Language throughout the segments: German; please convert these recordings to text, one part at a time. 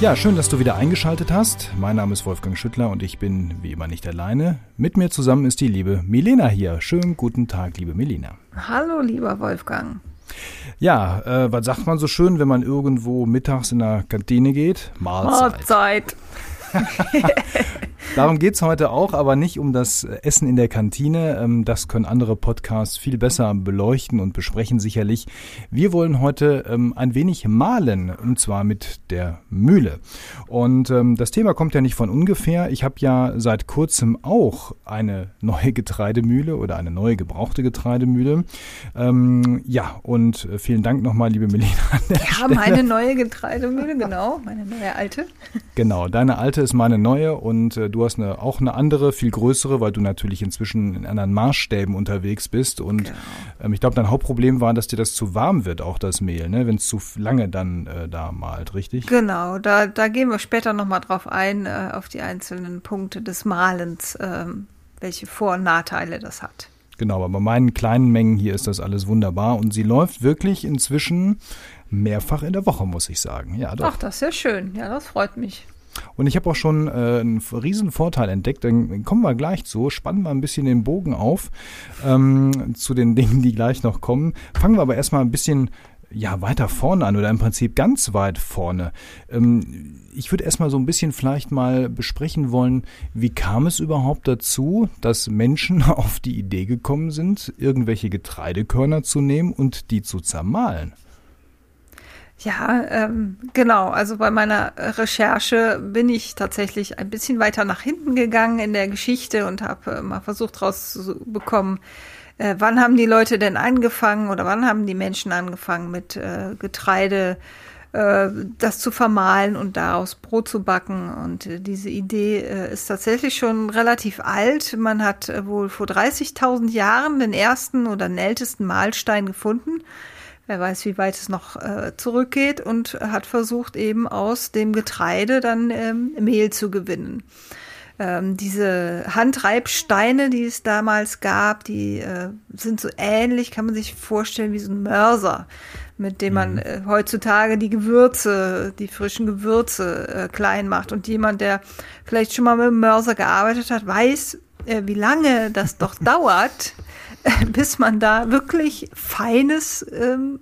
Ja, schön, dass du wieder eingeschaltet hast. Mein Name ist Wolfgang Schüttler und ich bin wie immer nicht alleine. Mit mir zusammen ist die liebe Milena hier. Schönen guten Tag, liebe Milena. Hallo, lieber Wolfgang. Ja, äh, was sagt man so schön, wenn man irgendwo mittags in der Kantine geht? Mahlzeit. Mahlzeit. Darum geht's heute auch, aber nicht um das Essen in der Kantine. Ähm, das können andere Podcasts viel besser beleuchten und besprechen sicherlich. Wir wollen heute ähm, ein wenig malen, und zwar mit der Mühle. Und ähm, das Thema kommt ja nicht von ungefähr. Ich habe ja seit kurzem auch eine neue Getreidemühle oder eine neue gebrauchte Getreidemühle. Ja, und äh, vielen Dank nochmal, liebe Melina. Ja, meine neue Getreidemühle, genau, meine neue alte. Genau, deine alte ist meine neue und äh, du hast eine, auch eine andere, viel größere, weil du natürlich inzwischen in anderen Maßstäben unterwegs bist. Und genau. ähm, ich glaube, dein Hauptproblem war, dass dir das zu warm wird, auch das Mehl, ne? wenn es zu lange dann äh, da malt, richtig? Genau, da, da gehen wir später nochmal drauf ein, äh, auf die einzelnen Punkte des Malens, äh, welche Vor- und Nachteile das hat. Genau, aber bei meinen kleinen Mengen hier ist das alles wunderbar und sie läuft wirklich inzwischen mehrfach in der Woche, muss ich sagen. Ja, doch. Ach, das ist ja schön. Ja, das freut mich. Und ich habe auch schon äh, einen riesen Vorteil entdeckt. Dann kommen wir gleich zu, spannen wir ein bisschen den Bogen auf ähm, zu den Dingen, die gleich noch kommen. Fangen wir aber erstmal ein bisschen ja, weiter vorne an oder im Prinzip ganz weit vorne. Ähm, ich würde erstmal so ein bisschen vielleicht mal besprechen wollen, wie kam es überhaupt dazu, dass Menschen auf die Idee gekommen sind, irgendwelche Getreidekörner zu nehmen und die zu zermahlen? Ja, ähm, genau. Also bei meiner Recherche bin ich tatsächlich ein bisschen weiter nach hinten gegangen in der Geschichte und habe äh, mal versucht rauszubekommen, äh, wann haben die Leute denn angefangen oder wann haben die Menschen angefangen mit äh, Getreide äh, das zu vermahlen und daraus Brot zu backen. Und äh, diese Idee äh, ist tatsächlich schon relativ alt. Man hat wohl vor 30.000 Jahren den ersten oder den ältesten Mahlstein gefunden wer weiß, wie weit es noch äh, zurückgeht und hat versucht eben aus dem Getreide dann ähm, Mehl zu gewinnen. Ähm, diese Handreibsteine, die es damals gab, die äh, sind so ähnlich, kann man sich vorstellen, wie so ein Mörser, mit dem man mhm. äh, heutzutage die Gewürze, die frischen Gewürze äh, klein macht. Und jemand, der vielleicht schon mal mit dem Mörser gearbeitet hat, weiß, äh, wie lange das doch dauert, bis man da wirklich feines, ähm,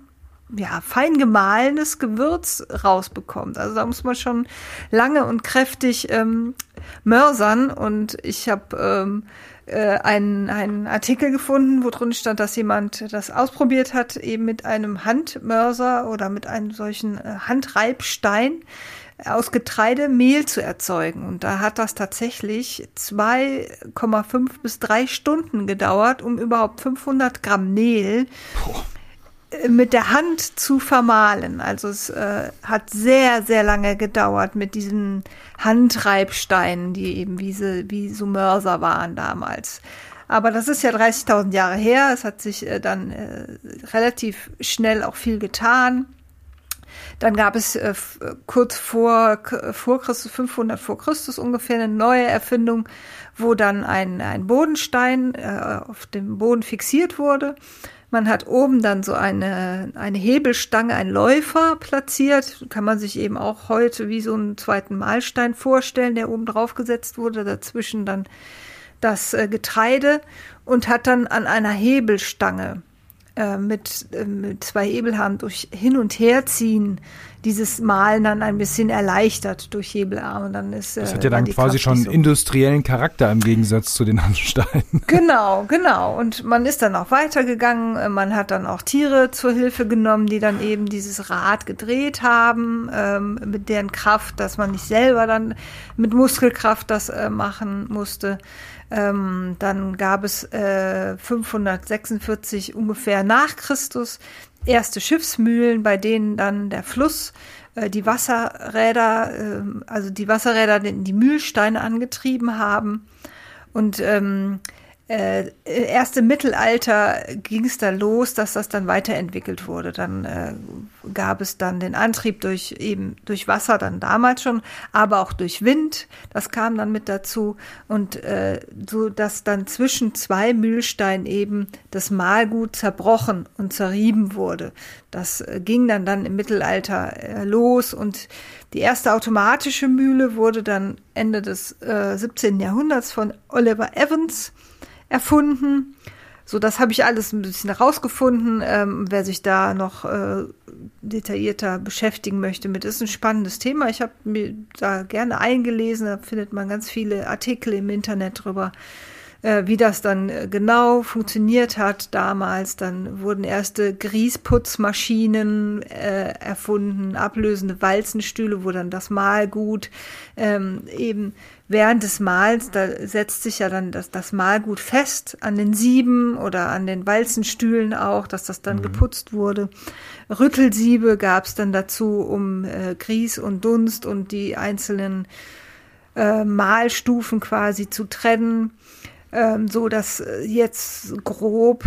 ja, fein gemahlenes Gewürz rausbekommt. Also da muss man schon lange und kräftig ähm, mörsern. Und ich habe ähm, äh, einen, einen Artikel gefunden, wo drin stand, dass jemand das ausprobiert hat, eben mit einem Handmörser oder mit einem solchen äh, Handreibstein aus Getreide Mehl zu erzeugen. Und da hat das tatsächlich 2,5 bis 3 Stunden gedauert, um überhaupt 500 Gramm Mehl Boah. Äh, mit der Hand zu vermahlen. Also es äh, hat sehr, sehr lange gedauert mit diesen Handreibsteinen, die eben wie, so, wie so Mörser waren damals. Aber das ist ja 30.000 Jahre her. Es hat sich äh, dann äh, relativ schnell auch viel getan. Dann gab es äh, kurz vor, vor Christus, 500 vor Christus ungefähr, eine neue Erfindung, wo dann ein, ein Bodenstein äh, auf dem Boden fixiert wurde. Man hat oben dann so eine, eine Hebelstange, ein Läufer platziert. Kann man sich eben auch heute wie so einen zweiten Mahlstein vorstellen, der oben drauf gesetzt wurde. Dazwischen dann das äh, Getreide und hat dann an einer Hebelstange äh, mit, äh, mit zwei Hebelhaaren durch Hin- und Herziehen dieses Malen dann ein bisschen erleichtert durch Hebelarme. Dann ist, das hat ja dann quasi Kraft schon so. industriellen Charakter im Gegensatz zu den Handsteinen. Genau, genau. Und man ist dann auch weitergegangen. Man hat dann auch Tiere zur Hilfe genommen, die dann eben dieses Rad gedreht haben, ähm, mit deren Kraft, dass man nicht selber dann mit Muskelkraft das äh, machen musste. Ähm, dann gab es äh, 546 ungefähr nach Christus erste Schiffsmühlen, bei denen dann der Fluss äh, die Wasserräder, äh, also die Wasserräder die Mühlsteine angetrieben haben. Und ähm, äh, erst im Mittelalter ging es da los, dass das dann weiterentwickelt wurde. Dann äh, gab es dann den Antrieb durch eben durch Wasser, dann damals schon, aber auch durch Wind. Das kam dann mit dazu und äh, so, dass dann zwischen zwei Mühlsteinen eben das Mahlgut zerbrochen und zerrieben wurde. Das äh, ging dann dann im Mittelalter äh, los und die erste automatische Mühle wurde dann Ende des äh, 17. Jahrhunderts von Oliver Evans erfunden. So, das habe ich alles ein bisschen herausgefunden. Ähm, wer sich da noch äh, detaillierter beschäftigen möchte mit, ist ein spannendes Thema. Ich habe mir da gerne eingelesen, da findet man ganz viele Artikel im Internet drüber, wie das dann äh, genau funktioniert hat damals. Dann wurden erste Grießputzmaschinen äh, erfunden, ablösende Walzenstühle, wo dann das Mahlgut ähm, eben während des Mahls, da setzt sich ja dann das, das Mahlgut fest an den Sieben oder an den Walzenstühlen auch, dass das dann mhm. geputzt wurde. Rüttelsiebe gab es dann dazu, um äh, Grieß und Dunst und die einzelnen äh, Mahlstufen quasi zu trennen, ähm, so dass äh, jetzt grob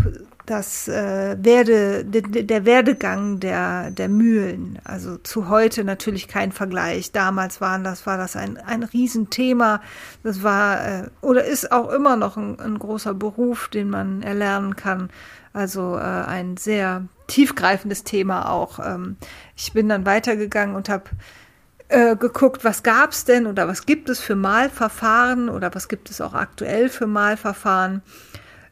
das äh, Werde, de, der Werdegang der, der Mühlen. Also zu heute natürlich kein Vergleich. Damals waren das, war das ein, ein Riesenthema. Das war äh, oder ist auch immer noch ein, ein großer Beruf, den man erlernen kann. Also äh, ein sehr tiefgreifendes Thema auch. Ähm, ich bin dann weitergegangen und habe äh, geguckt, was gab's denn oder was gibt es für Malverfahren oder was gibt es auch aktuell für Malverfahren.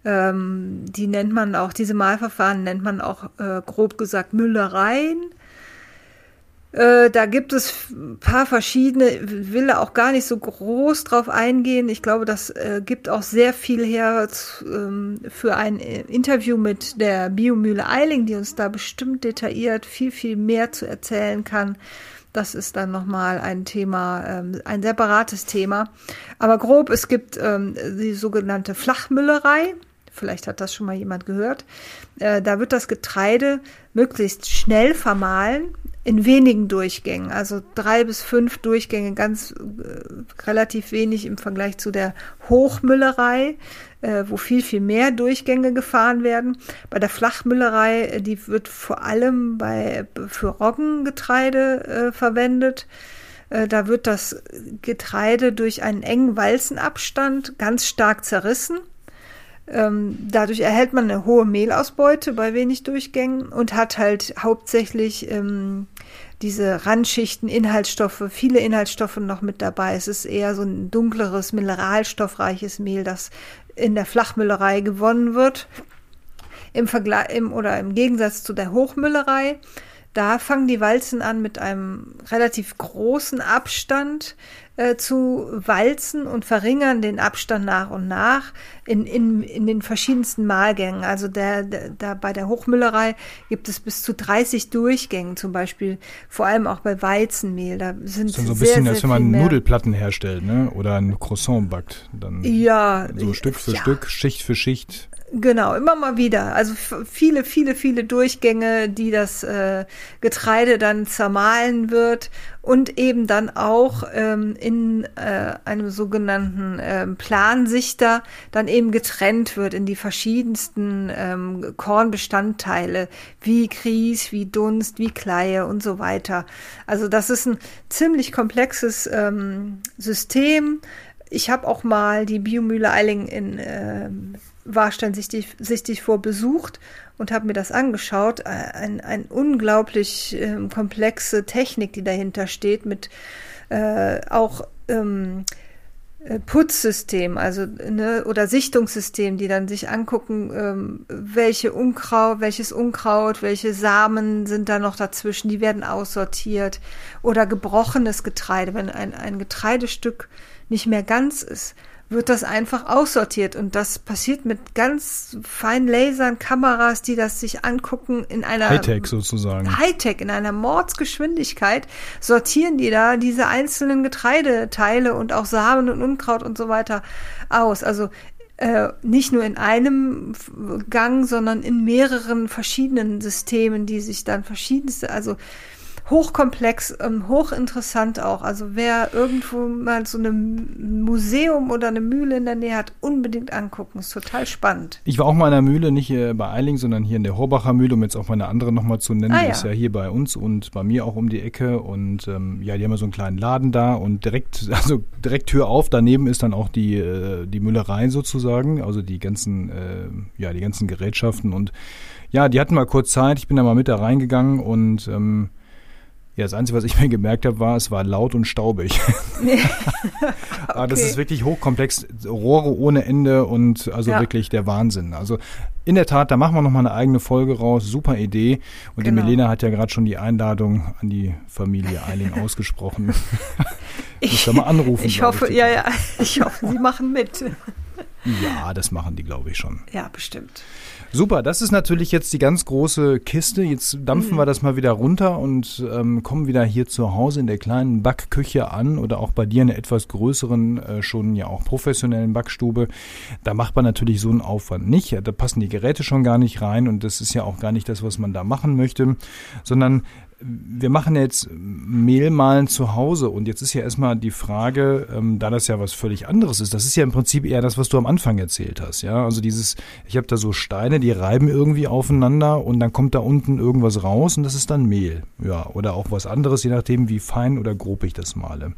Ähm, die nennt man auch, diese Malverfahren nennt man auch äh, grob gesagt Müllereien. Äh, da gibt es ein paar verschiedene, will auch gar nicht so groß drauf eingehen. Ich glaube, das äh, gibt auch sehr viel her ähm, für ein Interview mit der Biomühle Eiling, die uns da bestimmt detailliert viel, viel mehr zu erzählen kann. Das ist dann nochmal ein Thema, ähm, ein separates Thema. Aber grob, es gibt ähm, die sogenannte Flachmüllerei vielleicht hat das schon mal jemand gehört. Äh, da wird das Getreide möglichst schnell vermahlen in wenigen Durchgängen, also drei bis fünf Durchgänge, ganz äh, relativ wenig im Vergleich zu der Hochmüllerei, äh, wo viel, viel mehr Durchgänge gefahren werden. Bei der Flachmüllerei, äh, die wird vor allem bei, für Roggengetreide äh, verwendet. Äh, da wird das Getreide durch einen engen Walzenabstand ganz stark zerrissen dadurch erhält man eine hohe Mehlausbeute bei wenig Durchgängen und hat halt hauptsächlich ähm, diese Randschichten, Inhaltsstoffe, viele Inhaltsstoffe noch mit dabei. Es ist eher so ein dunkleres, mineralstoffreiches Mehl, das in der Flachmüllerei gewonnen wird. Im Vergleich im, oder im Gegensatz zu der Hochmüllerei da fangen die Walzen an mit einem relativ großen Abstand äh, zu walzen und verringern den Abstand nach und nach in, in, in den verschiedensten Mahlgängen. Also der, der, da bei der Hochmüllerei gibt es bis zu 30 Durchgängen zum Beispiel, vor allem auch bei Weizenmehl. Da sind so, so ein sehr, bisschen, als wenn man Nudelplatten herstellt, ne? Oder ein Croissant backt. Dann ja, so Stück für ja. Stück, Schicht für Schicht. Genau, immer mal wieder. Also viele, viele, viele Durchgänge, die das äh, Getreide dann zermahlen wird und eben dann auch ähm, in äh, einem sogenannten ähm, Plansichter dann eben getrennt wird in die verschiedensten ähm, Kornbestandteile, wie Grieß, wie Dunst, wie Kleie und so weiter. Also das ist ein ziemlich komplexes ähm, System. Ich habe auch mal die Biomühle Eiling in äh, Warstein sichtig, vor besucht und habe mir das angeschaut. Ein, ein unglaublich äh, komplexe Technik, die dahinter steht, mit äh, auch ähm, äh, Putzsystem, also ne, oder Sichtungssystem, die dann sich angucken, ähm, welche Unkraut, welches Unkraut, welche Samen sind da noch dazwischen, die werden aussortiert oder gebrochenes Getreide, wenn ein, ein Getreidestück nicht mehr ganz ist, wird das einfach aussortiert. Und das passiert mit ganz feinen Lasern, Kameras, die das sich angucken in einer Hightech sozusagen. Hightech, in einer Mordsgeschwindigkeit sortieren die da diese einzelnen Getreideteile und auch Samen und Unkraut und so weiter aus. Also äh, nicht nur in einem Gang, sondern in mehreren verschiedenen Systemen, die sich dann verschiedenste, also hochkomplex, ähm, hochinteressant auch. Also wer irgendwo mal so ein Museum oder eine Mühle in der Nähe hat, unbedingt angucken. Ist total spannend. Ich war auch mal in der Mühle, nicht äh, bei Eiling, sondern hier in der Horbacher Mühle, um jetzt auch mal eine andere nochmal zu nennen. Ah, die ja. ist ja hier bei uns und bei mir auch um die Ecke. Und ähm, ja, die haben ja so einen kleinen Laden da und direkt, also direkt Tür auf, daneben ist dann auch die, äh, die Müllerei sozusagen, also die ganzen, äh, ja, die ganzen Gerätschaften und ja, die hatten mal kurz Zeit, ich bin da mal mit da reingegangen und ähm, ja, das Einzige, was ich mir gemerkt habe, war, es war laut und staubig. okay. Aber das ist wirklich hochkomplex, Rohre ohne Ende und also ja. wirklich der Wahnsinn. Also in der Tat, da machen wir nochmal eine eigene Folge raus. Super Idee. Und genau. die Melena hat ja gerade schon die Einladung an die Familie Eiling ausgesprochen. ich muss da mal anrufen. Ich hoffe, ich, ja, ja, ich hoffe, sie machen mit. Ja, das machen die, glaube ich, schon. Ja, bestimmt. Super, das ist natürlich jetzt die ganz große Kiste. Jetzt dampfen mhm. wir das mal wieder runter und ähm, kommen wieder hier zu Hause in der kleinen Backküche an oder auch bei dir in der etwas größeren, äh, schon ja auch professionellen Backstube. Da macht man natürlich so einen Aufwand nicht. Da passen die Geräte schon gar nicht rein und das ist ja auch gar nicht das, was man da machen möchte, sondern wir machen jetzt Mehlmalen zu Hause und jetzt ist ja erstmal die Frage, ähm, da das ja was völlig anderes ist, das ist ja im Prinzip eher das, was du am Anfang erzählt hast, ja, also dieses, ich habe da so Steine, die reiben irgendwie aufeinander und dann kommt da unten irgendwas raus und das ist dann Mehl, ja, oder auch was anderes, je nachdem, wie fein oder grob ich das male.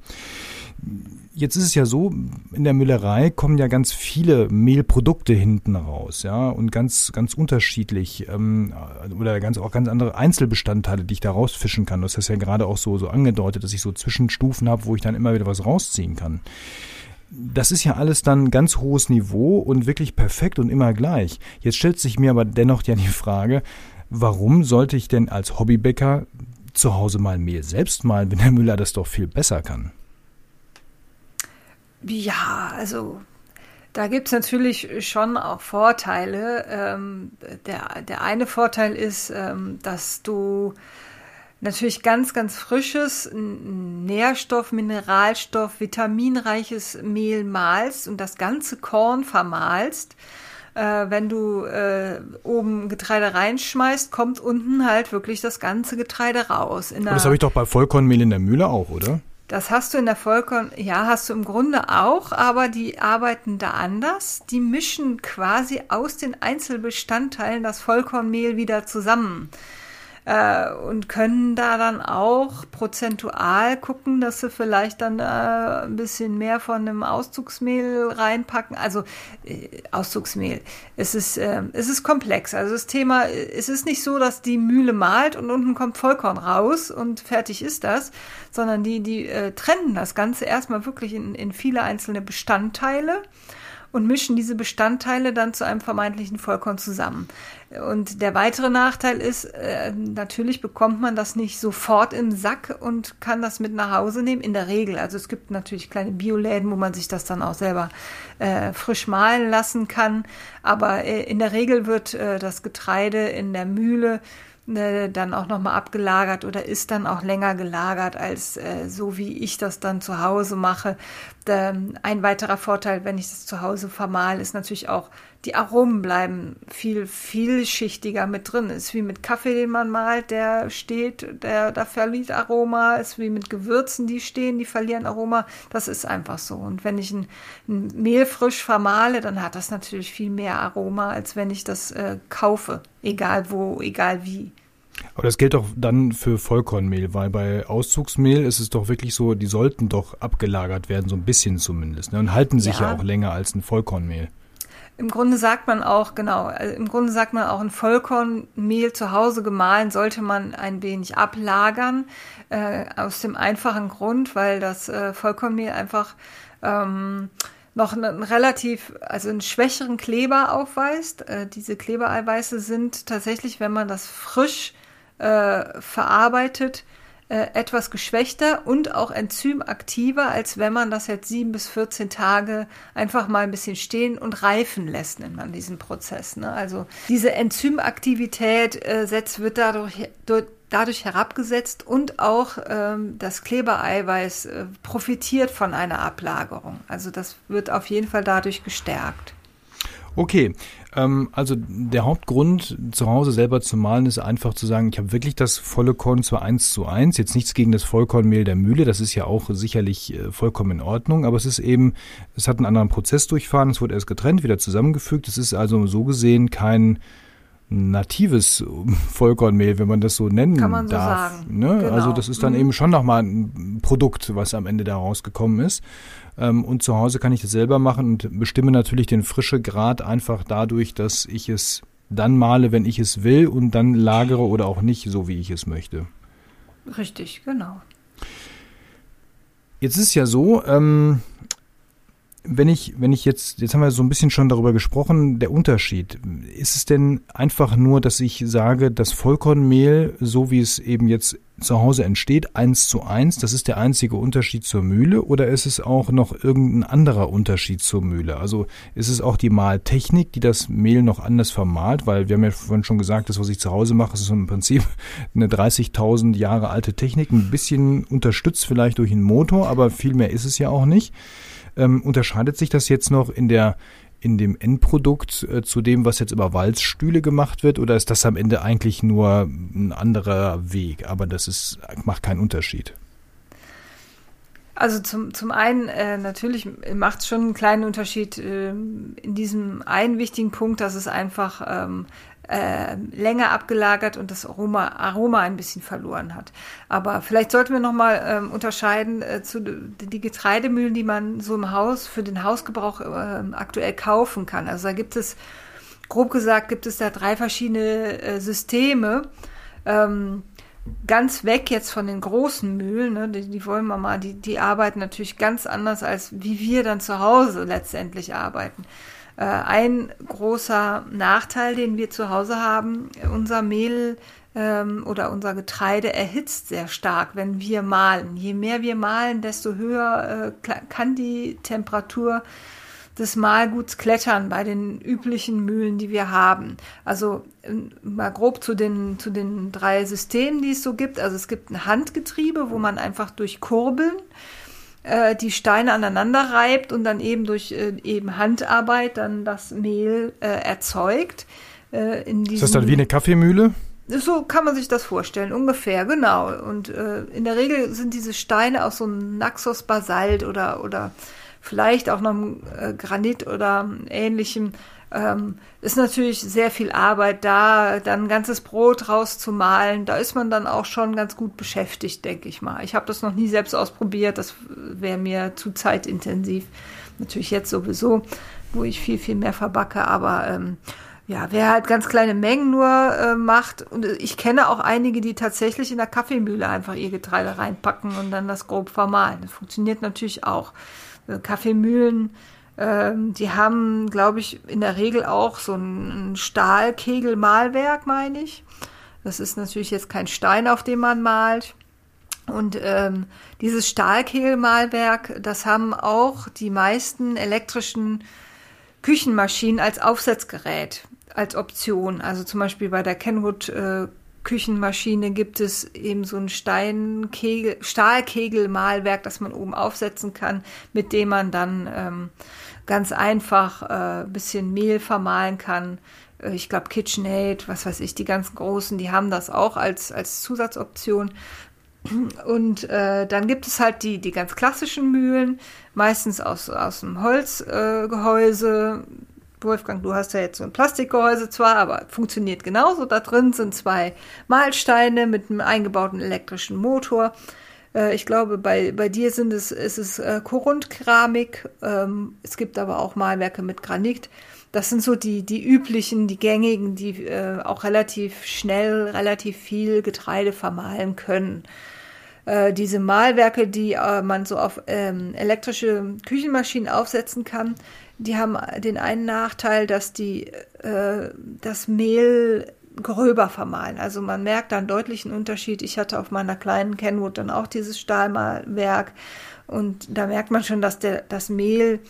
Jetzt ist es ja so, in der Müllerei kommen ja ganz viele Mehlprodukte hinten raus, ja, und ganz, ganz unterschiedlich, ähm, oder ganz, auch ganz andere Einzelbestandteile, die ich da rausfischen kann. Das ist ja gerade auch so, so angedeutet, dass ich so Zwischenstufen habe, wo ich dann immer wieder was rausziehen kann. Das ist ja alles dann ganz hohes Niveau und wirklich perfekt und immer gleich. Jetzt stellt sich mir aber dennoch ja die Frage, warum sollte ich denn als Hobbybäcker zu Hause mal Mehl selbst malen, wenn der Müller das doch viel besser kann? Ja, also da gibt es natürlich schon auch Vorteile. Ähm, der, der eine Vorteil ist, ähm, dass du natürlich ganz, ganz frisches, Nährstoff, Mineralstoff, vitaminreiches Mehl malst und das ganze Korn vermahlst. Äh, wenn du äh, oben Getreide reinschmeißt, kommt unten halt wirklich das ganze Getreide raus. das habe ich doch bei Vollkornmehl in der Mühle auch, oder? Das hast du in der Vollkorn, ja, hast du im Grunde auch, aber die arbeiten da anders. Die mischen quasi aus den Einzelbestandteilen das Vollkornmehl wieder zusammen äh, und können da dann auch prozentual gucken, dass sie vielleicht dann äh, ein bisschen mehr von einem Auszugsmehl reinpacken. Also äh, Auszugsmehl. Es ist, äh, es ist komplex. Also das Thema, es ist nicht so, dass die Mühle malt und unten kommt Vollkorn raus und fertig ist das, sondern die, die äh, trennen das Ganze erstmal wirklich in, in viele einzelne Bestandteile und mischen diese Bestandteile dann zu einem vermeintlichen Vollkorn zusammen. Und der weitere Nachteil ist, äh, natürlich bekommt man das nicht sofort im Sack und kann das mit nach Hause nehmen, in der Regel. Also es gibt natürlich kleine Bioläden, wo man sich das dann auch selber äh, frisch mahlen lassen kann. Aber äh, in der Regel wird äh, das Getreide in der Mühle äh, dann auch nochmal abgelagert oder ist dann auch länger gelagert als äh, so, wie ich das dann zu Hause mache. Ähm, ein weiterer Vorteil, wenn ich das zu Hause vermahle, ist natürlich auch, die Aromen bleiben viel vielschichtiger mit drin. Ist wie mit Kaffee, den man malt, der steht, der da verliert Aroma, ist wie mit Gewürzen, die stehen, die verlieren Aroma. Das ist einfach so. Und wenn ich ein, ein Mehl frisch vermahle, dann hat das natürlich viel mehr Aroma, als wenn ich das äh, kaufe, egal wo, egal wie. Aber das gilt doch dann für Vollkornmehl, weil bei Auszugsmehl ist es doch wirklich so, die sollten doch abgelagert werden, so ein bisschen zumindest, ne? und halten sich ja, ja auch länger als ein Vollkornmehl. Im Grunde sagt man auch, genau, also im Grunde sagt man auch, ein Vollkornmehl zu Hause gemahlen sollte man ein wenig ablagern, äh, aus dem einfachen Grund, weil das äh, Vollkornmehl einfach ähm, noch einen relativ, also einen schwächeren Kleber aufweist. Äh, diese Klebereiweiße sind tatsächlich, wenn man das frisch äh, verarbeitet, äh, etwas geschwächter und auch enzymaktiver, als wenn man das jetzt sieben bis 14 Tage einfach mal ein bisschen stehen und reifen lässt, nennt man diesen Prozess. Ne? Also diese Enzymaktivität äh, setzt, wird dadurch, durch, dadurch herabgesetzt und auch ähm, das Klebereiweiß äh, profitiert von einer Ablagerung. Also das wird auf jeden Fall dadurch gestärkt. Okay, Ähm, also der Hauptgrund, zu Hause selber zu malen, ist einfach zu sagen, ich habe wirklich das volle Korn zwar eins zu eins, jetzt nichts gegen das Vollkornmehl der Mühle, das ist ja auch sicherlich äh, vollkommen in Ordnung, aber es ist eben, es hat einen anderen Prozess durchfahren, es wurde erst getrennt, wieder zusammengefügt, es ist also so gesehen kein natives Vollkornmehl, wenn man das so nennen Kann man so darf. Sagen. Ne? Genau. Also das ist dann mhm. eben schon nochmal ein Produkt, was am Ende da rausgekommen ist. Ähm, und zu Hause kann ich das selber machen und bestimme natürlich den frische Grad einfach dadurch, dass ich es dann male, wenn ich es will und dann lagere oder auch nicht, so wie ich es möchte. Richtig, genau. Jetzt ist ja so, ähm, wenn ich, wenn ich jetzt, jetzt haben wir so ein bisschen schon darüber gesprochen, der Unterschied. Ist es denn einfach nur, dass ich sage, das Vollkornmehl, so wie es eben jetzt zu Hause entsteht, eins zu eins, das ist der einzige Unterschied zur Mühle oder ist es auch noch irgendein anderer Unterschied zur Mühle? Also ist es auch die Mahltechnik, die das Mehl noch anders vermahlt? Weil wir haben ja vorhin schon gesagt, das, was ich zu Hause mache, ist im Prinzip eine 30.000 Jahre alte Technik, ein bisschen unterstützt vielleicht durch einen Motor, aber viel mehr ist es ja auch nicht. Ähm, unterscheidet sich das jetzt noch in der in dem Endprodukt äh, zu dem, was jetzt über Walzstühle gemacht wird, oder ist das am Ende eigentlich nur ein anderer Weg? Aber das ist, macht keinen Unterschied. Also zum, zum einen äh, natürlich macht es schon einen kleinen Unterschied äh, in diesem einen wichtigen Punkt, dass es einfach ähm, äh, länger abgelagert und das Aroma, Aroma ein bisschen verloren hat. Aber vielleicht sollten wir nochmal ähm, unterscheiden äh, zu die Getreidemühlen, die man so im Haus für den Hausgebrauch äh, aktuell kaufen kann. Also da gibt es, grob gesagt, gibt es da drei verschiedene äh, Systeme. Ähm, ganz weg jetzt von den großen Mühlen, ne, die, die wollen wir mal, die, die arbeiten natürlich ganz anders, als wie wir dann zu Hause letztendlich arbeiten. Äh, ein großer Nachteil, den wir zu Hause haben, unser Mehl ähm, oder unser Getreide erhitzt sehr stark, wenn wir mahlen. Je mehr wir mahlen, desto höher äh, kann die Temperatur des Mahlguts klettern bei den üblichen Mühlen, die wir haben. Also äh, mal grob zu den, zu den drei Systemen, die es so gibt. Also es gibt ein Handgetriebe, wo man einfach durch Kurbeln äh, die Steine aneinander reibt und dann eben durch äh, eben Handarbeit dann das Mehl äh, erzeugt. Äh, ist das dann wie eine Kaffeemühle? So kann man sich das vorstellen, ungefähr, genau. Und äh, in der Regel sind diese Steine aus so einem Naxos-Basalt oder, oder vielleicht auch noch äh, Granit oder ähnlichem ähm, ist natürlich sehr viel Arbeit da, dann ein ganzes Brot rauszumalen. Da ist man dann auch schon ganz gut beschäftigt, denke ich mal. Ich habe das noch nie selbst ausprobiert, das wäre mir zu zeitintensiv. Natürlich jetzt sowieso, wo ich viel, viel mehr verbacke, aber ähm, ja, wer halt ganz kleine Mengen nur äh, macht, und ich kenne auch einige, die tatsächlich in der Kaffeemühle einfach ihr Getreide reinpacken und dann das grob vermahlen. Das funktioniert natürlich auch. Äh, Kaffeemühlen ähm, die haben, glaube ich, in der Regel auch so ein Stahlkegelmalwerk, meine ich. Das ist natürlich jetzt kein Stein, auf dem man malt. Und ähm, dieses Stahlkegelmalwerk, das haben auch die meisten elektrischen Küchenmaschinen als Aufsetzgerät, als Option. Also zum Beispiel bei der Kenwood äh, Küchenmaschine gibt es eben so ein Steinkegel, Stahlkegelmalwerk, das man oben aufsetzen kann, mit dem man dann ähm, ganz einfach äh, bisschen Mehl vermahlen kann. Äh, ich glaube KitchenAid, was weiß ich, die ganzen großen, die haben das auch als, als Zusatzoption. Und äh, dann gibt es halt die, die ganz klassischen Mühlen, meistens aus, aus dem Holzgehäuse. Wolfgang, du hast ja jetzt so ein Plastikgehäuse zwar, aber funktioniert genauso. Da drin sind zwei Mahlsteine mit einem eingebauten elektrischen Motor. Äh, ich glaube, bei, bei dir sind es, ist es äh, Korundkeramik. Ähm, es gibt aber auch Malwerke mit Granit. Das sind so die, die üblichen, die gängigen, die äh, auch relativ schnell, relativ viel Getreide vermahlen können. Äh, diese Malwerke, die äh, man so auf ähm, elektrische Küchenmaschinen aufsetzen kann, die haben den einen Nachteil, dass die äh, das Mehl gröber vermahlen. Also man merkt da einen deutlichen Unterschied. Ich hatte auf meiner kleinen Kenwood dann auch dieses Stahlmalwerk und da merkt man schon, dass der, das Mehl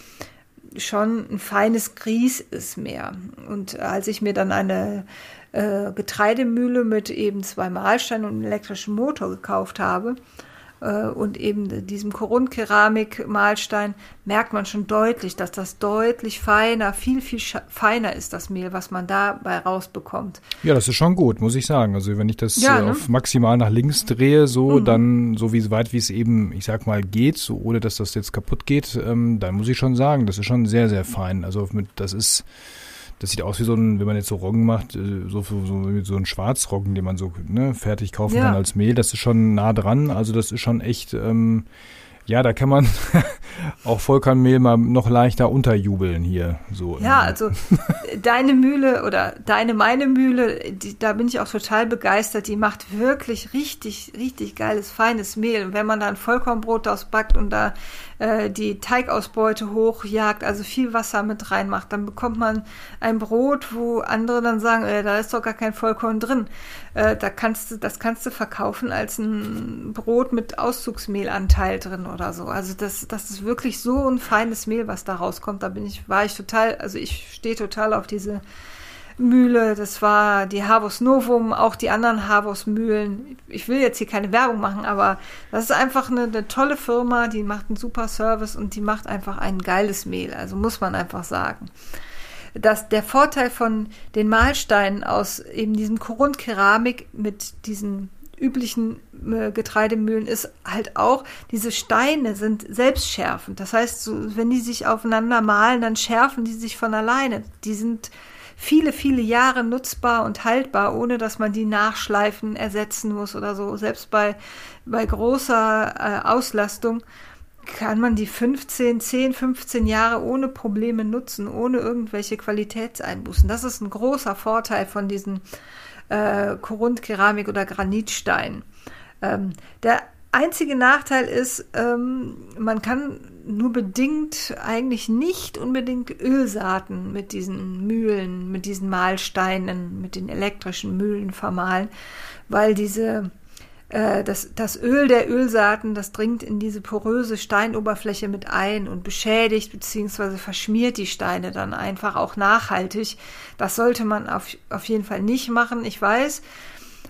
schon ein feines Grieß ist mehr. Und als ich mir dann eine äh, Getreidemühle mit eben zwei Mahlsteinen und einem elektrischen Motor gekauft habe, und eben diesem Korundkeramik-Mahlstein merkt man schon deutlich, dass das deutlich feiner, viel, viel feiner ist, das Mehl, was man dabei rausbekommt. Ja, das ist schon gut, muss ich sagen. Also wenn ich das ja, äh, ne? auf maximal nach links drehe, so mhm. dann so wie weit wie es eben, ich sag mal, geht, so ohne dass das jetzt kaputt geht, ähm, dann muss ich schon sagen, das ist schon sehr, sehr fein. Also mit, das ist das sieht aus wie so ein, wenn man jetzt so Roggen macht, äh, so, so, so ein Schwarzroggen, den man so ne, fertig kaufen ja. kann als Mehl. Das ist schon nah dran. Also das ist schon echt, ähm, ja, da kann man auch Vollkornmehl mal noch leichter unterjubeln hier. So. Ja, also deine Mühle oder deine, meine Mühle, die, da bin ich auch total begeistert. Die macht wirklich richtig, richtig geiles, feines Mehl. Und wenn man da ein Vollkornbrot ausbackt und da äh, die Teigausbeute hochjagt, also viel Wasser mit reinmacht, dann bekommt man ein Brot, wo andere dann sagen, äh, da ist doch gar kein Vollkorn drin. Äh, da kannst du, das kannst du verkaufen als ein Brot mit Auszugsmehlanteil drin oder so. Also das, das ist wirklich so ein feines Mehl, was da rauskommt. Da bin ich, war ich total, also ich stehe total auf diese Mühle, das war die Havos Novum, auch die anderen Havos Mühlen. Ich will jetzt hier keine Werbung machen, aber das ist einfach eine, eine, tolle Firma, die macht einen super Service und die macht einfach ein geiles Mehl, also muss man einfach sagen. Dass der Vorteil von den Mahlsteinen aus eben diesem Korundkeramik mit diesen üblichen äh, Getreidemühlen ist halt auch, diese Steine sind selbstschärfend. Das heißt, so, wenn die sich aufeinander malen, dann schärfen die sich von alleine. Die sind viele, viele Jahre nutzbar und haltbar, ohne dass man die nachschleifen, ersetzen muss oder so. Selbst bei, bei großer äh, Auslastung kann man die 15, 10, 15 Jahre ohne Probleme nutzen, ohne irgendwelche Qualitätseinbußen. Das ist ein großer Vorteil von diesen äh, Korundkeramik oder Granitsteinen. Ähm, der einzige Nachteil ist, ähm, man kann nur bedingt eigentlich nicht unbedingt Ölsaaten mit diesen Mühlen, mit diesen Mahlsteinen, mit den elektrischen Mühlen vermahlen, weil diese äh, das, das Öl der Ölsaaten, das dringt in diese poröse Steinoberfläche mit ein und beschädigt bzw. verschmiert die Steine dann einfach auch nachhaltig. Das sollte man auf, auf jeden Fall nicht machen. Ich weiß,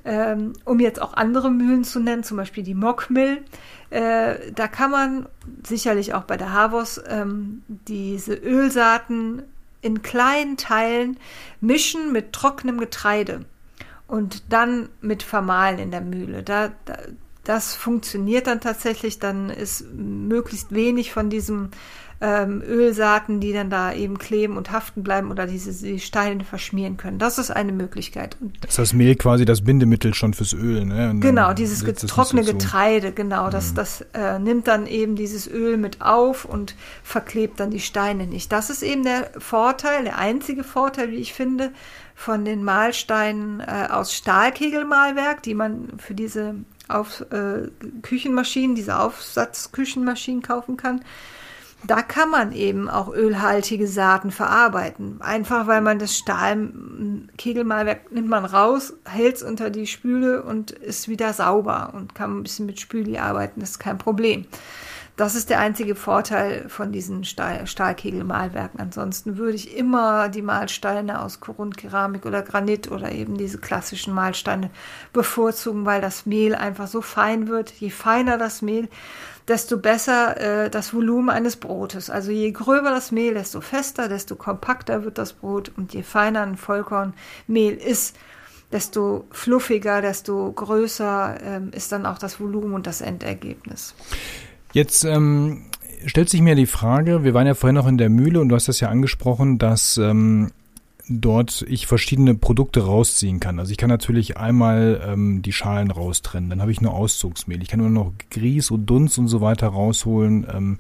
ähm, um jetzt auch andere Mühlen zu nennen, zum Beispiel die Mockmill, äh, da kann man sicherlich auch bei der Havos ähm, diese Ölsaaten in kleinen Teilen mischen mit trockenem Getreide und dann mit vermahlen in der Mühle. Da, da, das funktioniert dann tatsächlich, dann ist möglichst wenig von diesem ähm, Ölsaaten, die dann da eben kleben und haften bleiben oder diese die Steine verschmieren können. Das ist eine Möglichkeit. Und ist das Mehl quasi das Bindemittel schon fürs Öl? Ne? genau, dieses trockene so Getreide, genau. Das, mhm. das äh, nimmt dann eben dieses Öl mit auf und verklebt dann die Steine nicht. Das ist eben der Vorteil, der einzige Vorteil, wie ich finde, von den Mahlsteinen äh, aus Stahlkegelmahlwerk, die man für diese auf, äh, Küchenmaschinen, diese Aufsatzküchenmaschinen kaufen kann da kann man eben auch ölhaltige Saaten verarbeiten. Einfach weil man das Stahlkegelmalwerk nimmt man raus, hält es unter die Spüle und ist wieder sauber und kann ein bisschen mit Spüli arbeiten, das ist kein Problem. Das ist der einzige Vorteil von diesen Stahl Stahlkegelmalwerken. Ansonsten würde ich immer die Mahlsteine aus Korundkeramik oder Granit oder eben diese klassischen Mahlsteine bevorzugen, weil das Mehl einfach so fein wird. Je feiner das Mehl, desto besser äh, das Volumen eines Brotes. Also je gröber das Mehl, desto fester, desto kompakter wird das Brot und je feiner ein Vollkornmehl ist, desto fluffiger, desto größer ähm, ist dann auch das Volumen und das Endergebnis. Jetzt ähm, stellt sich mir die Frage, wir waren ja vorhin noch in der Mühle und du hast das ja angesprochen, dass ähm, dort ich verschiedene Produkte rausziehen kann. Also ich kann natürlich einmal ähm, die Schalen raustrennen, dann habe ich nur Auszugsmehl. Ich kann nur noch Grieß und Dunst und so weiter rausholen. Ähm,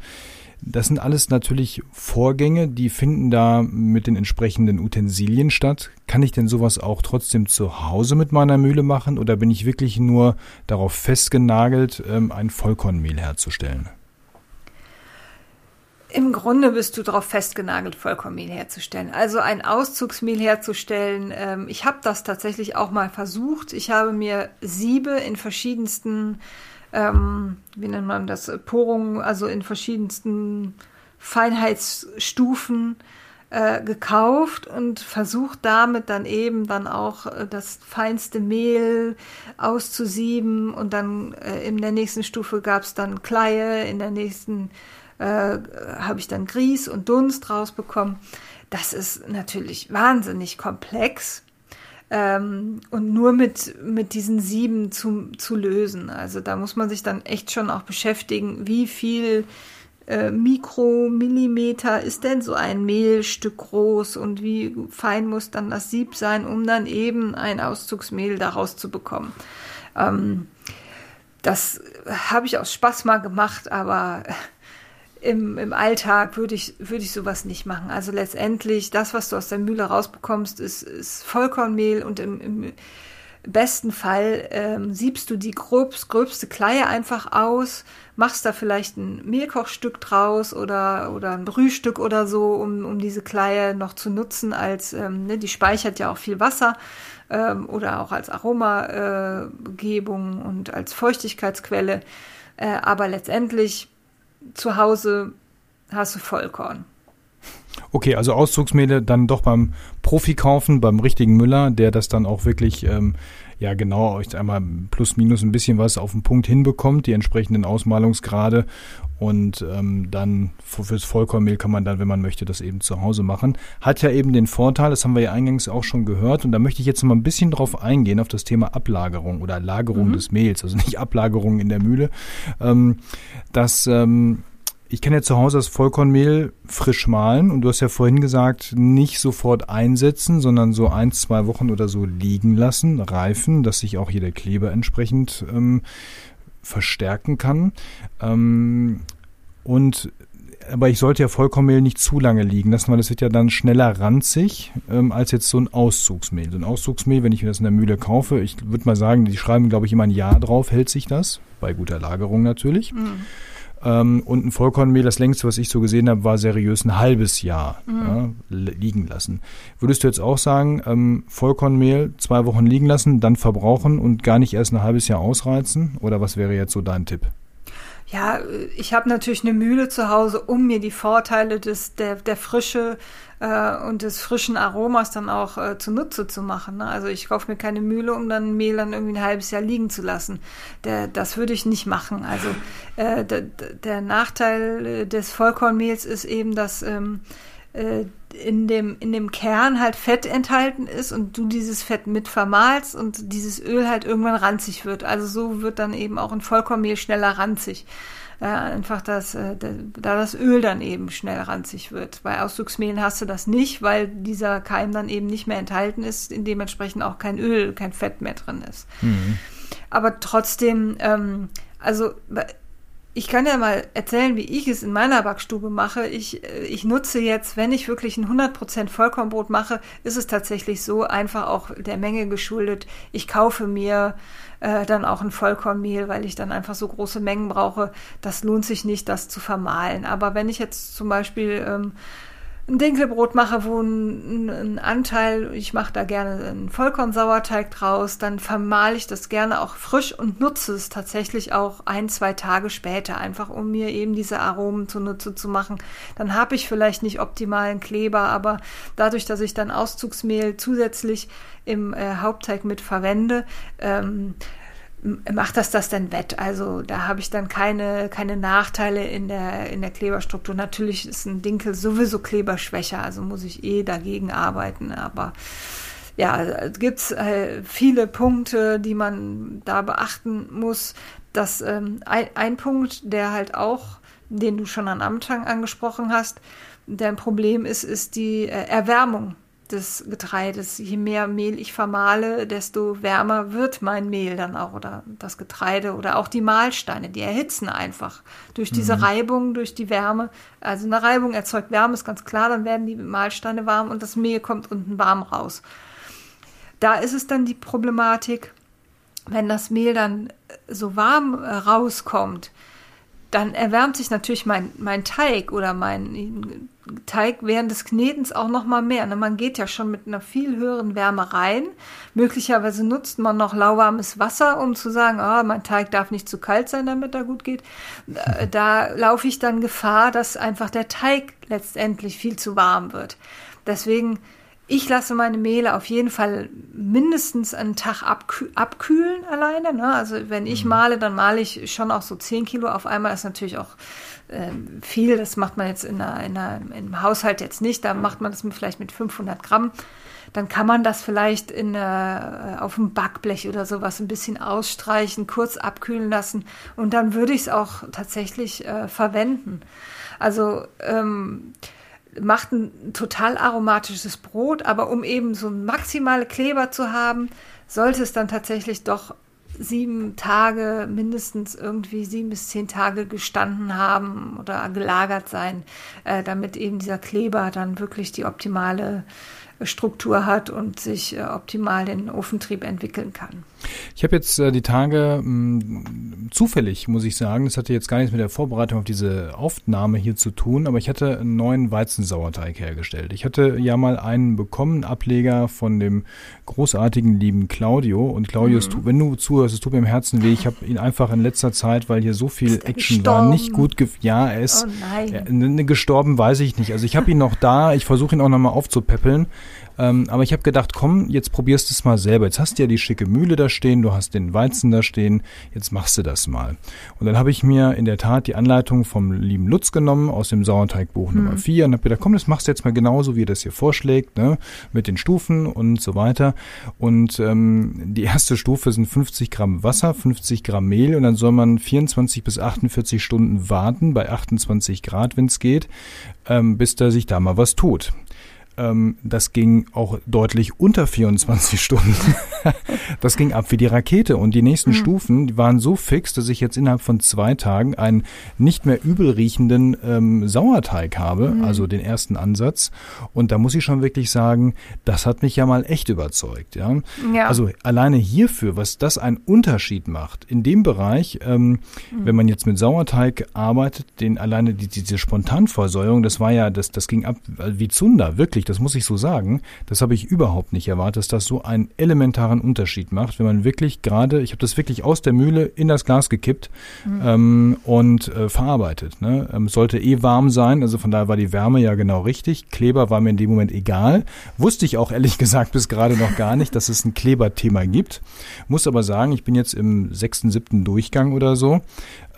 das sind alles natürlich Vorgänge, die finden da mit den entsprechenden Utensilien statt. Kann ich denn sowas auch trotzdem zu Hause mit meiner Mühle machen oder bin ich wirklich nur darauf festgenagelt, ähm, ein Vollkornmehl herzustellen? Im Grunde bist du darauf festgenagelt, Vollkornmehl herzustellen. Also ein Auszugsmehl herzustellen. Ähm, ich habe das tatsächlich auch mal versucht. Ich habe mir Siebe in verschiedensten, ähm, wie nennt man das, Porungen, also in verschiedensten Feinheitsstufen äh, gekauft und versucht damit dann eben dann auch äh, das feinste Mehl auszusieben und dann äh, in der nächsten Stufe gab es dann Kleie, in der nächsten äh, habe ich dann Grieß und Dunst rausbekommen. Das ist natürlich wahnsinnig komplex ähm, und nur mit, mit diesen sieben zu, zu lösen. Also da muss man sich dann echt schon auch beschäftigen, wie viel äh, Mikromillimeter ist denn so ein Mehlstück groß und wie fein muss dann das Sieb sein, um dann eben ein Auszugsmehl daraus zu bekommen. Ähm, das habe ich aus Spaß mal gemacht, aber im, im Alltag würde ich, würde ich sowas nicht machen. Also letztendlich, das, was du aus der Mühle rausbekommst, ist, ist Vollkornmehl und im, im besten Fall ähm, siebst du die gröbst, gröbste Kleie einfach aus, machst da vielleicht ein Mehlkochstück draus oder, oder ein Brühstück oder so, um, um diese Kleie noch zu nutzen als, ähm, ne, die speichert ja auch viel Wasser ähm, oder auch als Aromagebung äh, und als Feuchtigkeitsquelle. Äh, aber letztendlich zu Hause hast du Vollkorn. Okay, also Auszugsmehle dann doch beim Profi kaufen, beim richtigen Müller, der das dann auch wirklich, ähm, ja genau, euch einmal plus minus ein bisschen was auf den Punkt hinbekommt, die entsprechenden Ausmalungsgrade und ähm, dann fürs Vollkornmehl kann man dann, wenn man möchte, das eben zu Hause machen. Hat ja eben den Vorteil, das haben wir ja eingangs auch schon gehört und da möchte ich jetzt noch mal ein bisschen drauf eingehen, auf das Thema Ablagerung oder Lagerung mhm. des Mehls, also nicht Ablagerung in der Mühle, ähm, dass ähm, ich kann ja zu Hause das Vollkornmehl frisch mahlen und du hast ja vorhin gesagt, nicht sofort einsetzen, sondern so ein, zwei Wochen oder so liegen lassen, reifen, dass sich auch hier der Kleber entsprechend ähm, verstärken kann. Ähm, und aber ich sollte ja Vollkornmehl nicht zu lange liegen lassen, weil es wird ja dann schneller ranzig ähm, als jetzt so ein Auszugsmehl. So ein Auszugsmehl, wenn ich mir das in der Mühle kaufe, ich würde mal sagen, die schreiben, glaube ich, immer ein Jahr drauf, hält sich das, bei guter Lagerung natürlich. Mhm. Ähm, und ein Vollkornmehl, das längste, was ich so gesehen habe, war seriös ein halbes Jahr mhm. ja, liegen lassen. Würdest du jetzt auch sagen, ähm, Vollkornmehl zwei Wochen liegen lassen, dann verbrauchen und gar nicht erst ein halbes Jahr ausreizen? Oder was wäre jetzt so dein Tipp? Ja, ich habe natürlich eine Mühle zu Hause, um mir die Vorteile des, der, der Frische äh, und des frischen Aromas dann auch äh, zunutze zu machen. Ne? Also ich kaufe mir keine Mühle, um dann Mehl dann irgendwie ein halbes Jahr liegen zu lassen. Der, das würde ich nicht machen. Also äh, der, der Nachteil des Vollkornmehls ist eben, dass ähm, äh, in dem, in dem Kern halt Fett enthalten ist und du dieses Fett mit vermahlst und dieses Öl halt irgendwann ranzig wird. Also so wird dann eben auch ein Vollkornmehl schneller ranzig. Äh, einfach, dass, äh, da das Öl dann eben schnell ranzig wird. Bei Auszugsmehlen hast du das nicht, weil dieser Keim dann eben nicht mehr enthalten ist, in dementsprechend auch kein Öl, kein Fett mehr drin ist. Mhm. Aber trotzdem, ähm, also ich kann ja mal erzählen, wie ich es in meiner Backstube mache. Ich, äh, ich nutze jetzt, wenn ich wirklich ein 100% Vollkornbrot mache, ist es tatsächlich so einfach auch der Menge geschuldet. Ich kaufe mir äh, dann auch ein Vollkornmehl, weil ich dann einfach so große Mengen brauche. Das lohnt sich nicht, das zu vermahlen. Aber wenn ich jetzt zum Beispiel ähm, ein Dinkelbrot mache, wo ein, ein Anteil, ich mache da gerne einen Vollkornsauerteig draus, dann vermahle ich das gerne auch frisch und nutze es tatsächlich auch ein, zwei Tage später, einfach um mir eben diese Aromen zunutze zu machen. Dann habe ich vielleicht nicht optimalen Kleber, aber dadurch, dass ich dann Auszugsmehl zusätzlich im äh, Hauptteig mit verwende, ähm, macht das das denn wett? Also da habe ich dann keine, keine Nachteile in der, in der Kleberstruktur. Natürlich ist ein Dinkel sowieso kleberschwächer, also muss ich eh dagegen arbeiten. Aber ja, es gibt äh, viele Punkte, die man da beachten muss. Dass ähm, ein, ein Punkt, der halt auch, den du schon am Anfang angesprochen hast, der ein Problem ist, ist die äh, Erwärmung des Getreides. Je mehr Mehl ich vermahle, desto wärmer wird mein Mehl dann auch oder das Getreide oder auch die Mahlsteine. Die erhitzen einfach durch diese mhm. Reibung, durch die Wärme. Also eine Reibung erzeugt Wärme, ist ganz klar, dann werden die Mahlsteine warm und das Mehl kommt unten warm raus. Da ist es dann die Problematik, wenn das Mehl dann so warm rauskommt, dann erwärmt sich natürlich mein, mein Teig oder mein Teig während des Knetens auch noch mal mehr. Ne? Man geht ja schon mit einer viel höheren Wärme rein. Möglicherweise nutzt man noch lauwarmes Wasser, um zu sagen, ah, mein Teig darf nicht zu kalt sein, damit er gut geht. Da, da laufe ich dann Gefahr, dass einfach der Teig letztendlich viel zu warm wird. Deswegen ich lasse meine Mehle auf jeden Fall mindestens einen Tag abküh abkühlen alleine. Ne? Also wenn ich mhm. male, dann male ich schon auch so 10 Kilo auf einmal. Das ist natürlich auch äh, viel. Das macht man jetzt in einer, in einer, im Haushalt jetzt nicht. Da macht man das vielleicht mit 500 Gramm. Dann kann man das vielleicht in, äh, auf dem Backblech oder sowas ein bisschen ausstreichen, kurz abkühlen lassen. Und dann würde ich es auch tatsächlich äh, verwenden. Also ähm, macht ein total aromatisches Brot, aber um eben so maximale Kleber zu haben, sollte es dann tatsächlich doch sieben Tage, mindestens irgendwie sieben bis zehn Tage gestanden haben oder gelagert sein, äh, damit eben dieser Kleber dann wirklich die optimale Struktur hat und sich äh, optimal den Ofentrieb entwickeln kann. Ich habe jetzt äh, die Tage mh, hm, zufällig, muss ich sagen, das hatte jetzt gar nichts mit der Vorbereitung auf diese Aufnahme hier zu tun, aber ich hatte einen neuen Weizensauerteig hergestellt. Ich hatte ja mal einen bekommen, Ableger von dem großartigen lieben Claudio. Und Claudio, mhm. wenn du zuhörst, es tut mir im Herzen weh. Ich habe ihn einfach in letzter Zeit, weil hier so viel Action gestorben? war, nicht gut. Ja, er ist oh er, ne, gestorben, weiß ich nicht. Also ich habe ihn noch da. Ich versuche ihn auch nochmal aufzupäppeln. Ähm, aber ich habe gedacht, komm, jetzt probierst du es mal selber. Jetzt hast du ja die schicke Mühle da stehen, du hast den Weizen da stehen, jetzt machst du das mal. Und dann habe ich mir in der Tat die Anleitung vom lieben Lutz genommen aus dem Sauerteigbuch hm. Nummer 4 und habe gedacht, komm, das machst du jetzt mal genauso, wie er das hier vorschlägt, ne? mit den Stufen und so weiter. Und ähm, die erste Stufe sind 50 Gramm Wasser, 50 Gramm Mehl und dann soll man 24 bis 48 Stunden warten, bei 28 Grad, wenn es geht, ähm, bis da sich da mal was tut. Ähm, das ging auch deutlich unter 24 Stunden. das ging ab wie die Rakete. Und die nächsten mhm. Stufen die waren so fix, dass ich jetzt innerhalb von zwei Tagen einen nicht mehr übel riechenden ähm, Sauerteig habe, mhm. also den ersten Ansatz. Und da muss ich schon wirklich sagen, das hat mich ja mal echt überzeugt. Ja? ja. Also alleine hierfür, was das einen Unterschied macht, in dem Bereich, ähm, mhm. wenn man jetzt mit Sauerteig arbeitet, den alleine die, diese Spontanversäuerung, das war ja, das, das ging ab wie Zunder, wirklich das muss ich so sagen, das habe ich überhaupt nicht erwartet, dass das so einen elementaren Unterschied macht, wenn man wirklich gerade, ich habe das wirklich aus der Mühle in das Glas gekippt mhm. ähm, und äh, verarbeitet. Ne? Ähm, sollte eh warm sein, also von daher war die Wärme ja genau richtig. Kleber war mir in dem Moment egal. Wusste ich auch ehrlich gesagt bis gerade noch gar nicht, dass es ein Kleberthema gibt. Muss aber sagen, ich bin jetzt im sechsten, siebten Durchgang oder so.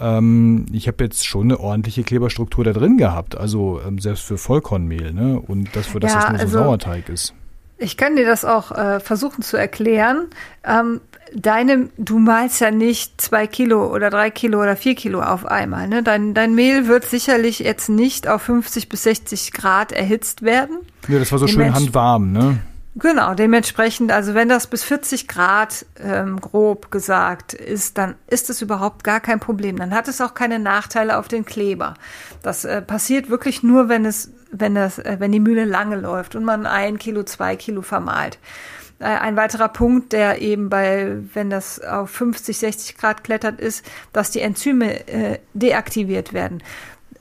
Ähm, ich habe jetzt schon eine ordentliche Kleberstruktur da drin gehabt, also ähm, selbst für Vollkornmehl, ne? Und das für das ja, das nur so also, Sauerteig ist. Ich kann dir das auch äh, versuchen zu erklären. Ähm, deine, du malst ja nicht zwei Kilo oder drei Kilo oder vier Kilo auf einmal. Ne? Dein, dein Mehl wird sicherlich jetzt nicht auf 50 bis 60 Grad erhitzt werden. Ja, das war so schön handwarm, ne? Genau, dementsprechend, also wenn das bis 40 Grad ähm, grob gesagt ist, dann ist es überhaupt gar kein Problem. Dann hat es auch keine Nachteile auf den Kleber. Das äh, passiert wirklich nur, wenn es, wenn das, äh, wenn die Mühle lange läuft und man ein Kilo, zwei Kilo vermahlt. Äh, ein weiterer Punkt, der eben bei, wenn das auf 50, 60 Grad klettert, ist, dass die Enzyme äh, deaktiviert werden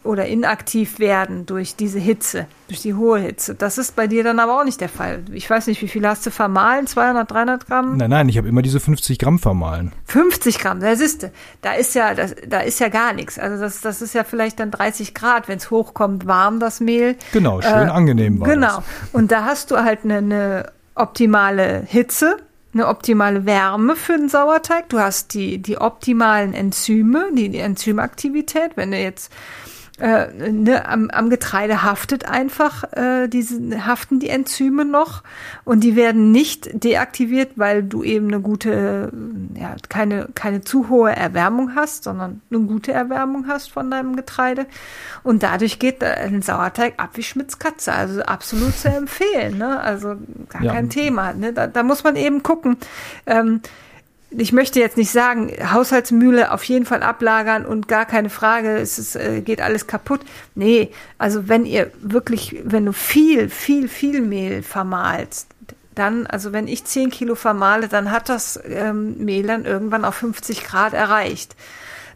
oder inaktiv werden durch diese Hitze, durch die hohe Hitze. Das ist bei dir dann aber auch nicht der Fall. Ich weiß nicht, wie viel hast du vermahlen? 200, 300 Gramm? Nein, nein, ich habe immer diese 50 Gramm vermahlen. 50 Gramm, da siehst du, da ist ja, das, da ist ja gar nichts. Also das, das ist ja vielleicht dann 30 Grad, wenn es hochkommt, warm das Mehl. Genau, schön äh, angenehm war Genau. Das. Und da hast du halt eine, eine optimale Hitze eine optimale Wärme für den Sauerteig. Du hast die, die optimalen Enzyme, die, die Enzymaktivität. Wenn du jetzt äh, ne, am, am Getreide haftet einfach, äh, diese, haften die Enzyme noch und die werden nicht deaktiviert, weil du eben eine gute, ja, keine, keine zu hohe Erwärmung hast, sondern eine gute Erwärmung hast von deinem Getreide. Und dadurch geht ein Sauerteig ab wie Schmitz Katze. Also absolut zu empfehlen, ne? Also gar ja. kein Thema. Ne? Da, da muss man eben gucken. Ähm, ich möchte jetzt nicht sagen, Haushaltsmühle auf jeden Fall ablagern und gar keine Frage, es ist, äh, geht alles kaputt. Nee, also wenn ihr wirklich, wenn du viel, viel, viel Mehl vermahlst, dann, also wenn ich 10 Kilo vermahle, dann hat das ähm, Mehl dann irgendwann auf 50 Grad erreicht.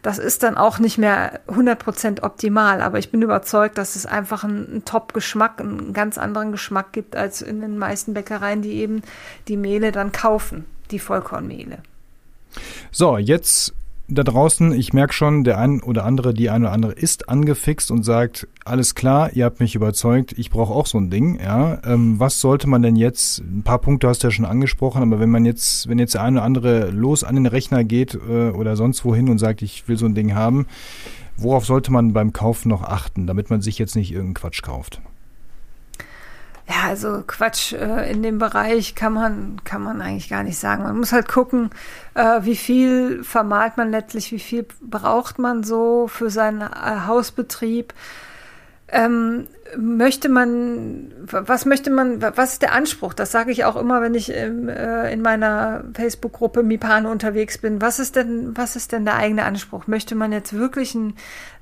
Das ist dann auch nicht mehr 100% optimal, aber ich bin überzeugt, dass es einfach einen, Top-Geschmack, einen ganz anderen Geschmack gibt als in den meisten Bäckereien, die eben die Mehle dann kaufen, die Vollkornmehle. So, jetzt da draußen, ich merke schon, der ein oder andere, die eine oder andere ist angefixt und sagt, alles klar, ihr habt mich überzeugt, ich brauche auch so ein Ding. Ja, ähm, was sollte man denn jetzt? Ein paar Punkte hast du ja schon angesprochen, aber wenn man jetzt, wenn jetzt der eine oder andere los an den Rechner geht äh, oder sonst wohin und sagt, ich will so ein Ding haben, worauf sollte man beim Kaufen noch achten, damit man sich jetzt nicht irgendeinen Quatsch kauft? Ja, also Quatsch äh, in dem Bereich kann man, kann man eigentlich gar nicht sagen. Man muss halt gucken, äh, wie viel vermalt man letztlich, wie viel braucht man so für seinen äh, Hausbetrieb. Ähm, möchte man, was möchte man, was ist der Anspruch? Das sage ich auch immer, wenn ich im, äh, in meiner Facebook-Gruppe Mipane unterwegs bin. Was ist denn, was ist denn der eigene Anspruch? Möchte man jetzt wirklich ein,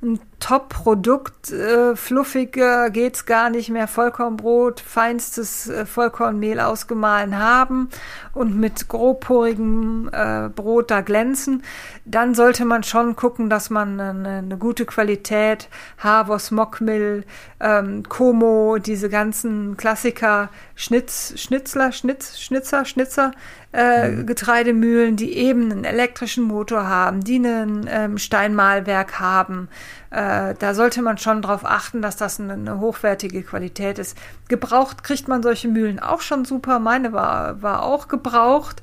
ein Top-Produkt, äh, fluffiger geht's gar nicht mehr, Vollkornbrot, feinstes äh, Vollkornmehl ausgemahlen haben und mit grobporigem äh, Brot da glänzen, dann sollte man schon gucken, dass man eine, eine gute Qualität, Havos, Mockmill, ähm, Como, diese ganzen Klassiker, Schnitz, Schnitzler, Schnitz, Schnitzer, Schnitzer, äh, mhm. Getreidemühlen, die eben einen elektrischen Motor haben, die einen ähm, Steinmahlwerk haben. Äh, da sollte man schon darauf achten, dass das eine, eine, hochwertige Qualität ist. Gebraucht kriegt man solche Mühlen auch schon super. Meine war, war auch gebraucht.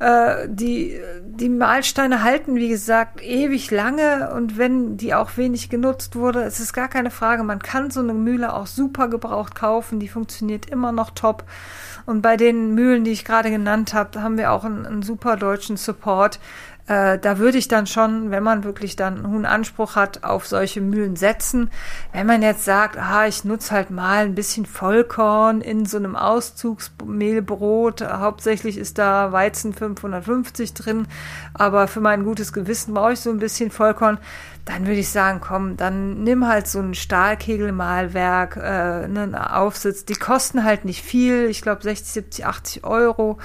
Äh, die, die Mahlsteine halten, wie gesagt, ewig lange und wenn die auch wenig genutzt wurde, es ist gar keine Frage, man kann so eine Mühle auch super gebraucht kaufen, die funktioniert immer noch top. Und bei den Mühlen, die ich gerade genannt habe, haben wir auch einen, einen super deutschen Support. Äh, da würde ich dann schon, wenn man wirklich dann einen Anspruch hat, auf solche Mühlen setzen. Wenn man jetzt sagt, ah, ich nutze halt mal ein bisschen Vollkorn in so einem Auszugsmehlbrot, hauptsächlich ist da Weizen 550 drin, aber für mein gutes Gewissen brauche ich so ein bisschen Vollkorn, dann würde ich sagen, komm, dann nimm halt so ein Stahlkegelmalwerk, äh, einen Aufsitz. Die kosten halt nicht viel, ich glaube 60, 70, 80 Euro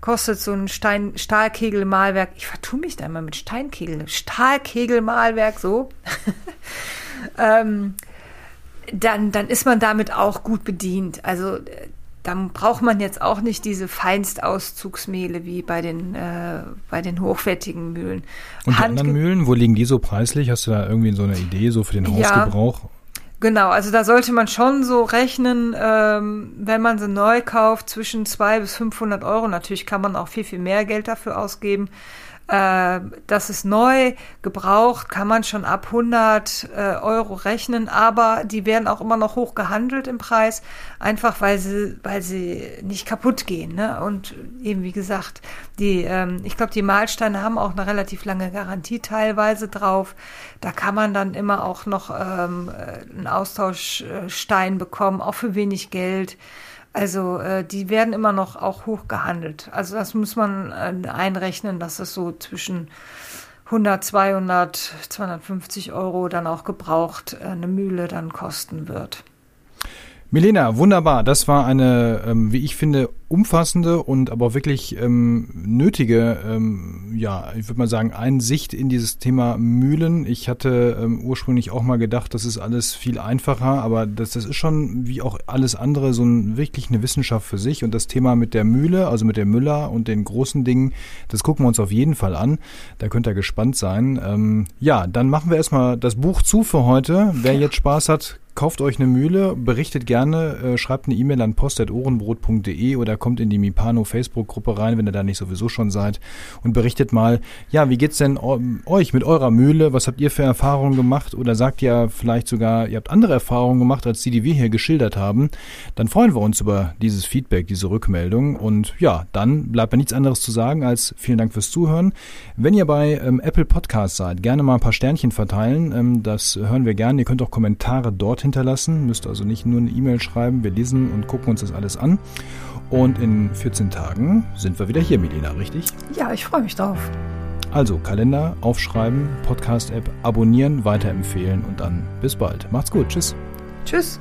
kostet so ein Stein, Stahlkegelmalwerk. Ich vertue mich da immer mit Steinkegel. Stahlkegelmalwerk, so. ähm, dann, dann ist man damit auch gut bedient. Also dann braucht man jetzt auch nicht diese Feinstauszugsmehle wie bei den, äh, bei den hochwertigen Mühlen. Und die anderen Mühlen, wo liegen die so preislich? Hast du da irgendwie so eine Idee, so für den Hausgebrauch? Ja. Genau, also da sollte man schon so rechnen, ähm, wenn man sie neu kauft, zwischen 200 bis 500 Euro. Natürlich kann man auch viel, viel mehr Geld dafür ausgeben. Äh, das ist neu, gebraucht, kann man schon ab 100 äh, Euro rechnen, aber die werden auch immer noch hoch gehandelt im Preis, einfach weil sie, weil sie nicht kaputt gehen. Ne? Und eben wie gesagt, die, ähm, ich glaube, die Mahlsteine haben auch eine relativ lange Garantie teilweise drauf. Da kann man dann immer auch noch ähm, einen Austauschstein bekommen, auch für wenig Geld. Also äh, die werden immer noch auch hoch gehandelt. Also das muss man äh, einrechnen, dass es so zwischen 100, 200, 250 Euro dann auch gebraucht äh, eine Mühle dann kosten wird. Milena, wunderbar. Das war eine, ähm, wie ich finde, umfassende und aber wirklich ähm, nötige, ähm, ja, ich würde mal sagen, Einsicht in dieses Thema Mühlen. Ich hatte ähm, ursprünglich auch mal gedacht, das ist alles viel einfacher, aber das, das ist schon wie auch alles andere so ein, wirklich eine Wissenschaft für sich. Und das Thema mit der Mühle, also mit der Müller und den großen Dingen, das gucken wir uns auf jeden Fall an. Da könnt ihr gespannt sein. Ähm, ja, dann machen wir erstmal das Buch zu für heute. Wer jetzt Spaß hat, kauft euch eine Mühle, berichtet gerne, äh, schreibt eine E-Mail an post.ohrenbrot.de oder kommt in die Mipano Facebook-Gruppe rein, wenn ihr da nicht sowieso schon seid und berichtet mal, ja, wie geht's denn euch mit eurer Mühle? Was habt ihr für Erfahrungen gemacht? Oder sagt ihr vielleicht sogar, ihr habt andere Erfahrungen gemacht, als die, die wir hier geschildert haben? Dann freuen wir uns über dieses Feedback, diese Rückmeldung. Und ja, dann bleibt mir nichts anderes zu sagen als vielen Dank fürs Zuhören. Wenn ihr bei ähm, Apple Podcast seid, gerne mal ein paar Sternchen verteilen. Ähm, das hören wir gerne. Ihr könnt auch Kommentare dorthin hinterlassen. Müsst also nicht nur eine E-Mail schreiben. Wir lesen und gucken uns das alles an. Und in 14 Tagen sind wir wieder hier, Milena, richtig? Ja, ich freue mich drauf. Also Kalender aufschreiben, Podcast-App abonnieren, weiterempfehlen und dann bis bald. Macht's gut. Tschüss. Tschüss.